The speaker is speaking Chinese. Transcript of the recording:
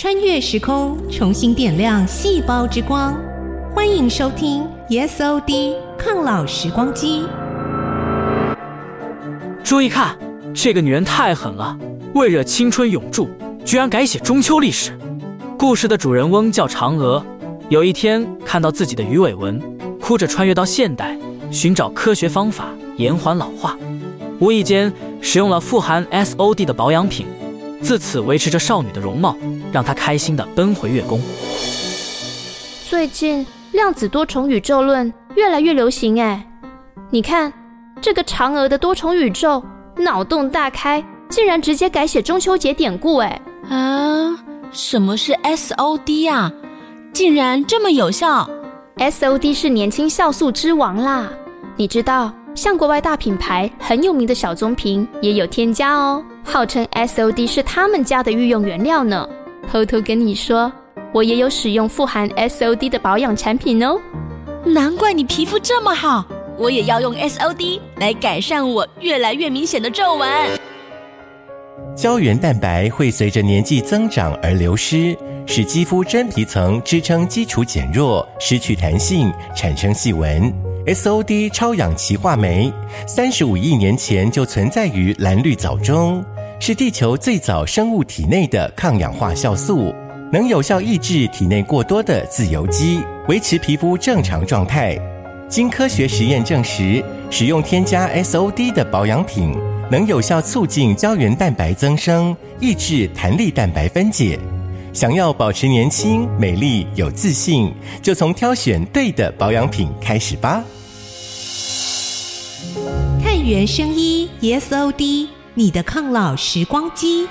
穿越时空，重新点亮细胞之光。欢迎收听 S O D 抗老时光机。注意看，这个女人太狠了，为惹青春永驻，居然改写中秋历史。故事的主人翁叫嫦娥，有一天看到自己的鱼尾纹，哭着穿越到现代，寻找科学方法延缓老化，无意间使用了富含 SOD 的保养品。自此维持着少女的容貌，让她开心地奔回月宫。最近量子多重宇宙论越来越流行哎，你看这个嫦娥的多重宇宙，脑洞大开，竟然直接改写中秋节典故哎！啊，什么是 SOD 啊？竟然这么有效？SOD 是年轻酵素之王啦，你知道？像国外大品牌很有名的小棕瓶也有添加哦，号称 SOD 是他们家的御用原料呢。偷偷跟你说，我也有使用富含 SOD 的保养产品哦。难怪你皮肤这么好，我也要用 SOD 来改善我越来越明显的皱纹。胶原蛋白会随着年纪增长而流失，使肌肤真皮层支撑基础减弱，失去弹性，产生细纹。SOD 超氧歧化酶，三十五亿年前就存在于蓝绿藻中，是地球最早生物体内的抗氧化酵素，能有效抑制体内过多的自由基，维持皮肤正常状态。经科学实验证实，使用添加 SOD 的保养品，能有效促进胶原蛋白增生，抑制弹力蛋白分解。想要保持年轻、美丽、有自信，就从挑选对的保养品开始吧。原声医 ESOD，你的抗老时光机。